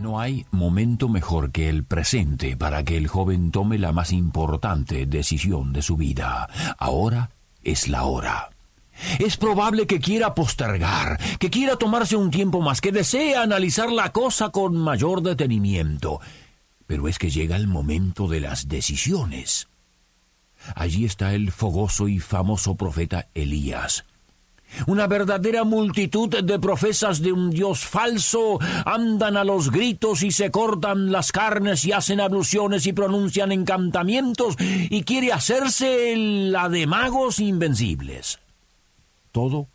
No hay momento mejor que el presente para que el joven tome la más importante decisión de su vida. Ahora es la hora. Es probable que quiera postergar, que quiera tomarse un tiempo más, que desee analizar la cosa con mayor detenimiento. Pero es que llega el momento de las decisiones. Allí está el fogoso y famoso profeta Elías. Una verdadera multitud de profesas de un Dios falso andan a los gritos y se cortan las carnes y hacen abluciones y pronuncian encantamientos y quiere hacerse la de magos invencibles. Todo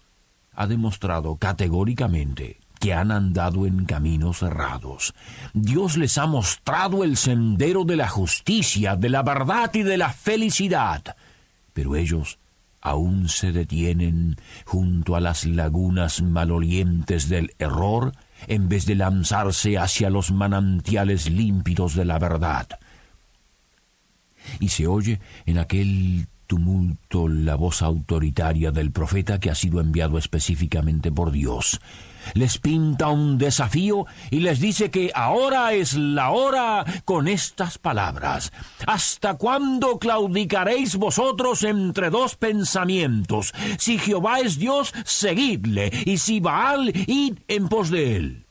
ha demostrado categóricamente que han andado en caminos errados. Dios les ha mostrado el sendero de la justicia, de la verdad y de la felicidad, pero ellos aún se detienen junto a las lagunas malolientes del error en vez de lanzarse hacia los manantiales límpidos de la verdad. Y se oye en aquel tumulto la voz autoritaria del profeta que ha sido enviado específicamente por Dios les pinta un desafío y les dice que ahora es la hora con estas palabras. ¿Hasta cuándo claudicaréis vosotros entre dos pensamientos? Si Jehová es Dios, seguidle, y si Baal, id en pos de él.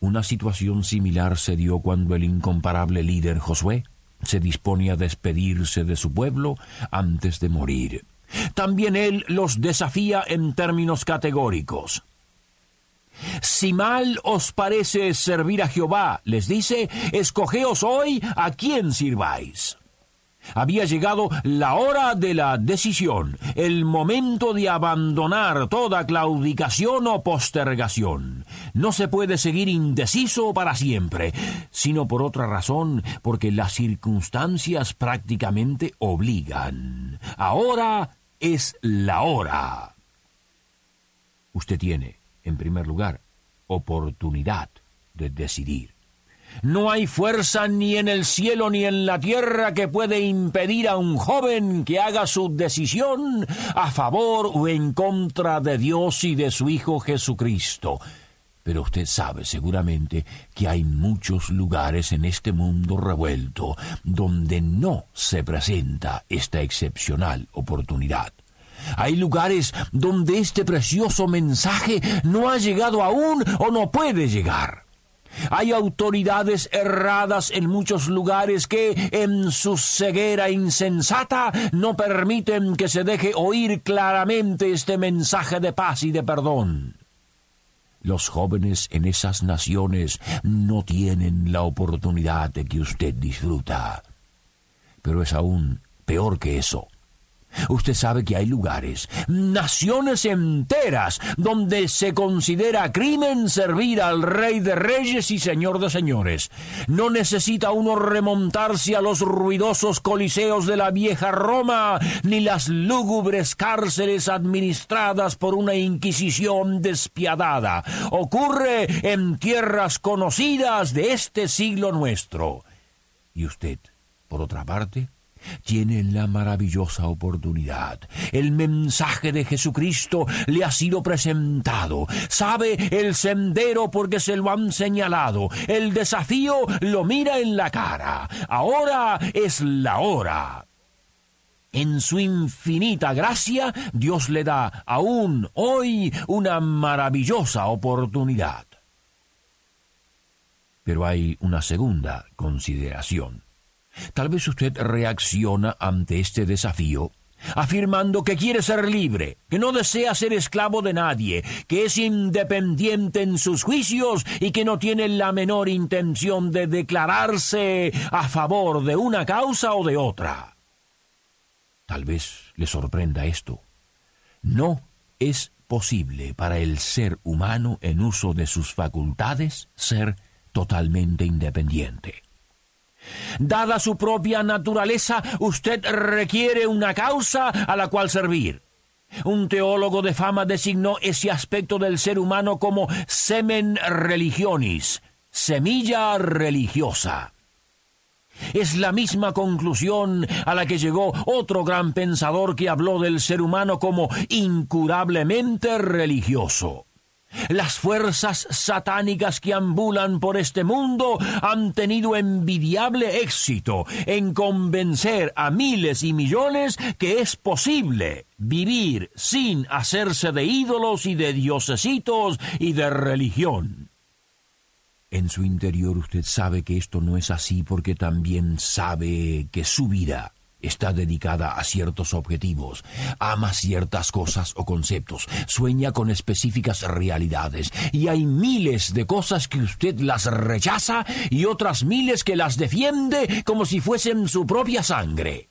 Una situación similar se dio cuando el incomparable líder Josué se dispone a despedirse de su pueblo antes de morir. También él los desafía en términos categóricos. Si mal os parece servir a Jehová, les dice, escogeos hoy a quién sirváis. Había llegado la hora de la decisión, el momento de abandonar toda claudicación o postergación. No se puede seguir indeciso para siempre, sino por otra razón, porque las circunstancias prácticamente obligan. Ahora es la hora. Usted tiene, en primer lugar, oportunidad de decidir. No hay fuerza ni en el cielo ni en la tierra que puede impedir a un joven que haga su decisión a favor o en contra de Dios y de su Hijo Jesucristo. Pero usted sabe seguramente que hay muchos lugares en este mundo revuelto donde no se presenta esta excepcional oportunidad. Hay lugares donde este precioso mensaje no ha llegado aún o no puede llegar. Hay autoridades erradas en muchos lugares que, en su ceguera insensata, no permiten que se deje oír claramente este mensaje de paz y de perdón. Los jóvenes en esas naciones no tienen la oportunidad de que usted disfruta. Pero es aún peor que eso. Usted sabe que hay lugares, naciones enteras, donde se considera crimen servir al Rey de Reyes y Señor de Señores. No necesita uno remontarse a los ruidosos coliseos de la vieja Roma, ni las lúgubres cárceles administradas por una Inquisición despiadada. Ocurre en tierras conocidas de este siglo nuestro. ¿Y usted, por otra parte? Tienen la maravillosa oportunidad. El mensaje de Jesucristo le ha sido presentado. Sabe el sendero porque se lo han señalado. El desafío lo mira en la cara. Ahora es la hora. En su infinita gracia, Dios le da aún hoy una maravillosa oportunidad. Pero hay una segunda consideración. Tal vez usted reacciona ante este desafío afirmando que quiere ser libre, que no desea ser esclavo de nadie, que es independiente en sus juicios y que no tiene la menor intención de declararse a favor de una causa o de otra. Tal vez le sorprenda esto. No es posible para el ser humano en uso de sus facultades ser totalmente independiente. Dada su propia naturaleza, usted requiere una causa a la cual servir. Un teólogo de fama designó ese aspecto del ser humano como semen religionis, semilla religiosa. Es la misma conclusión a la que llegó otro gran pensador que habló del ser humano como incurablemente religioso. Las fuerzas satánicas que ambulan por este mundo han tenido envidiable éxito en convencer a miles y millones que es posible vivir sin hacerse de ídolos y de diosesitos y de religión. En su interior usted sabe que esto no es así porque también sabe que su vida está dedicada a ciertos objetivos, ama ciertas cosas o conceptos, sueña con específicas realidades, y hay miles de cosas que usted las rechaza y otras miles que las defiende como si fuesen su propia sangre.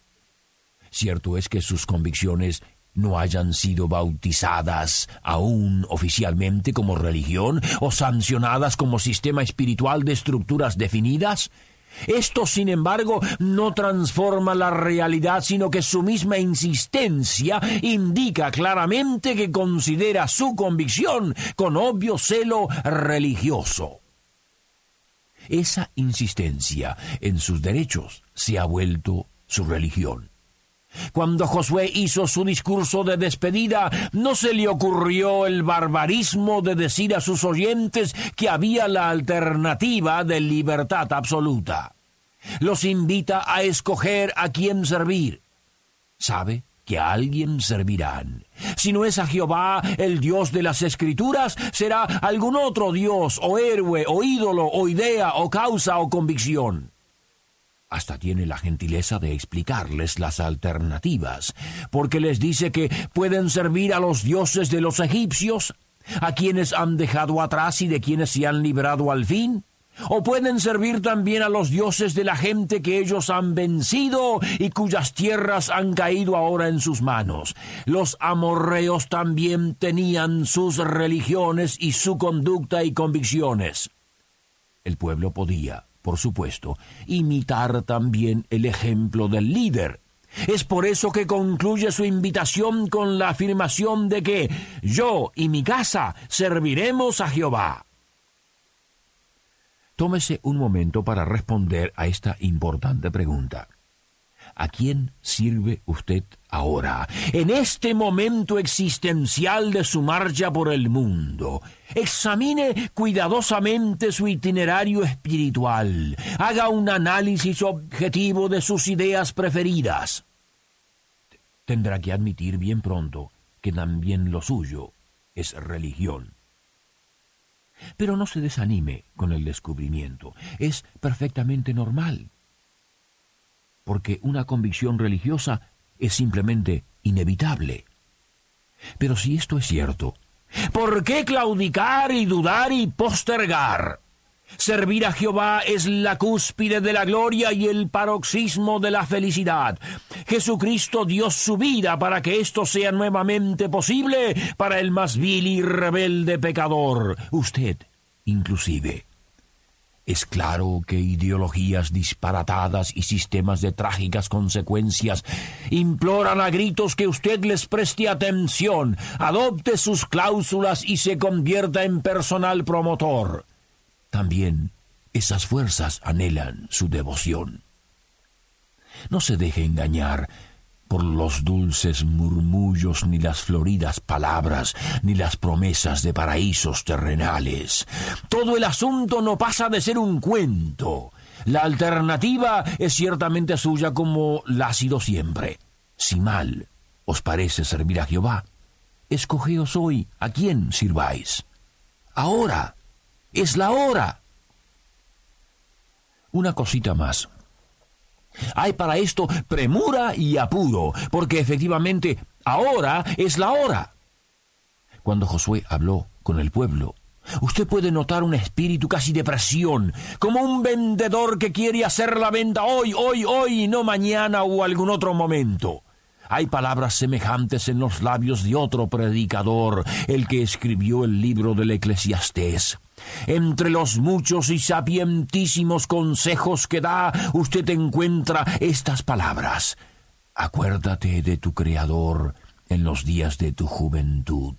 Cierto es que sus convicciones no hayan sido bautizadas aún oficialmente como religión o sancionadas como sistema espiritual de estructuras definidas, esto, sin embargo, no transforma la realidad, sino que su misma insistencia indica claramente que considera su convicción con obvio celo religioso. Esa insistencia en sus derechos se ha vuelto su religión. Cuando Josué hizo su discurso de despedida, no se le ocurrió el barbarismo de decir a sus oyentes que había la alternativa de libertad absoluta. Los invita a escoger a quién servir. Sabe que a alguien servirán. Si no es a Jehová, el Dios de las Escrituras, será algún otro Dios, o héroe, o ídolo, o idea, o causa, o convicción hasta tiene la gentileza de explicarles las alternativas, porque les dice que pueden servir a los dioses de los egipcios, a quienes han dejado atrás y de quienes se han librado al fin, o pueden servir también a los dioses de la gente que ellos han vencido y cuyas tierras han caído ahora en sus manos. Los amorreos también tenían sus religiones y su conducta y convicciones. El pueblo podía, por supuesto, imitar también el ejemplo del líder. Es por eso que concluye su invitación con la afirmación de que yo y mi casa serviremos a Jehová. Tómese un momento para responder a esta importante pregunta. ¿A quién sirve usted ahora, en este momento existencial de su marcha por el mundo? Examine cuidadosamente su itinerario espiritual. Haga un análisis objetivo de sus ideas preferidas. Tendrá que admitir bien pronto que también lo suyo es religión. Pero no se desanime con el descubrimiento. Es perfectamente normal porque una convicción religiosa es simplemente inevitable. Pero si esto es cierto, ¿por qué claudicar y dudar y postergar? Servir a Jehová es la cúspide de la gloria y el paroxismo de la felicidad. Jesucristo dio su vida para que esto sea nuevamente posible para el más vil y rebelde pecador, usted inclusive. Es claro que ideologías disparatadas y sistemas de trágicas consecuencias imploran a gritos que usted les preste atención, adopte sus cláusulas y se convierta en personal promotor. También esas fuerzas anhelan su devoción. No se deje engañar por los dulces murmullos, ni las floridas palabras, ni las promesas de paraísos terrenales. Todo el asunto no pasa de ser un cuento. La alternativa es ciertamente suya como la ha sido siempre. Si mal os parece servir a Jehová, escogeos hoy a quién sirváis. Ahora es la hora. Una cosita más. Hay para esto premura y apuro, porque efectivamente ahora es la hora. Cuando Josué habló con el pueblo, usted puede notar un espíritu casi de presión, como un vendedor que quiere hacer la venta hoy, hoy, hoy y no mañana o algún otro momento. Hay palabras semejantes en los labios de otro predicador, el que escribió el libro del Eclesiastés. Entre los muchos y sapientísimos consejos que da, usted encuentra estas palabras. Acuérdate de tu Creador en los días de tu juventud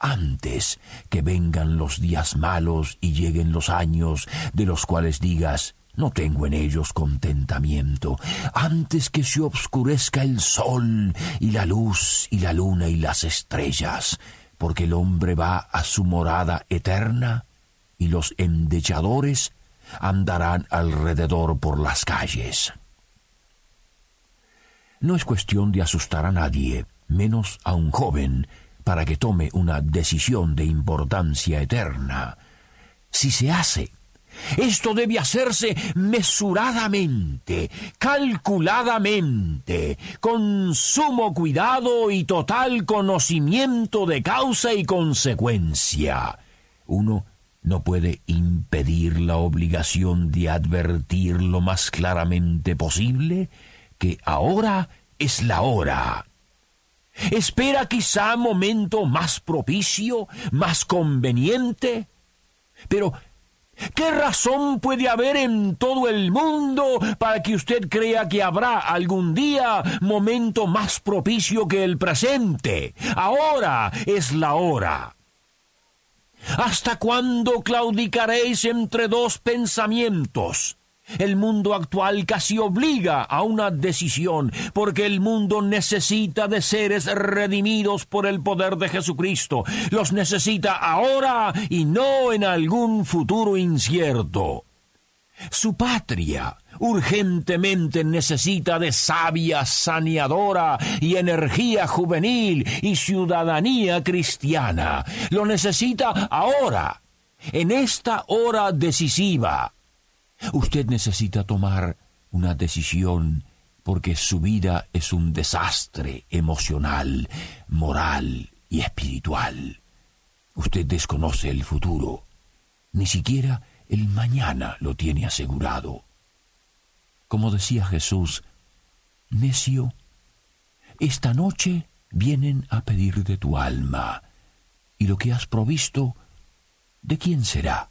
antes que vengan los días malos y lleguen los años de los cuales digas, no tengo en ellos contentamiento, antes que se obscurezca el sol y la luz y la luna y las estrellas, porque el hombre va a su morada eterna y los endechadores andarán alrededor por las calles. No es cuestión de asustar a nadie, menos a un joven, para que tome una decisión de importancia eterna. Si se hace esto debe hacerse mesuradamente, calculadamente, con sumo cuidado y total conocimiento de causa y consecuencia. Uno no puede impedir la obligación de advertir lo más claramente posible que ahora es la hora. Espera quizá momento más propicio, más conveniente, pero ¿Qué razón puede haber en todo el mundo para que usted crea que habrá algún día momento más propicio que el presente? Ahora es la hora. ¿Hasta cuándo claudicaréis entre dos pensamientos? El mundo actual casi obliga a una decisión, porque el mundo necesita de seres redimidos por el poder de Jesucristo. Los necesita ahora y no en algún futuro incierto. Su patria urgentemente necesita de sabia saneadora y energía juvenil y ciudadanía cristiana. Lo necesita ahora, en esta hora decisiva. Usted necesita tomar una decisión porque su vida es un desastre emocional, moral y espiritual. Usted desconoce el futuro, ni siquiera el mañana lo tiene asegurado. Como decía Jesús, necio, esta noche vienen a pedir de tu alma, y lo que has provisto, ¿de quién será?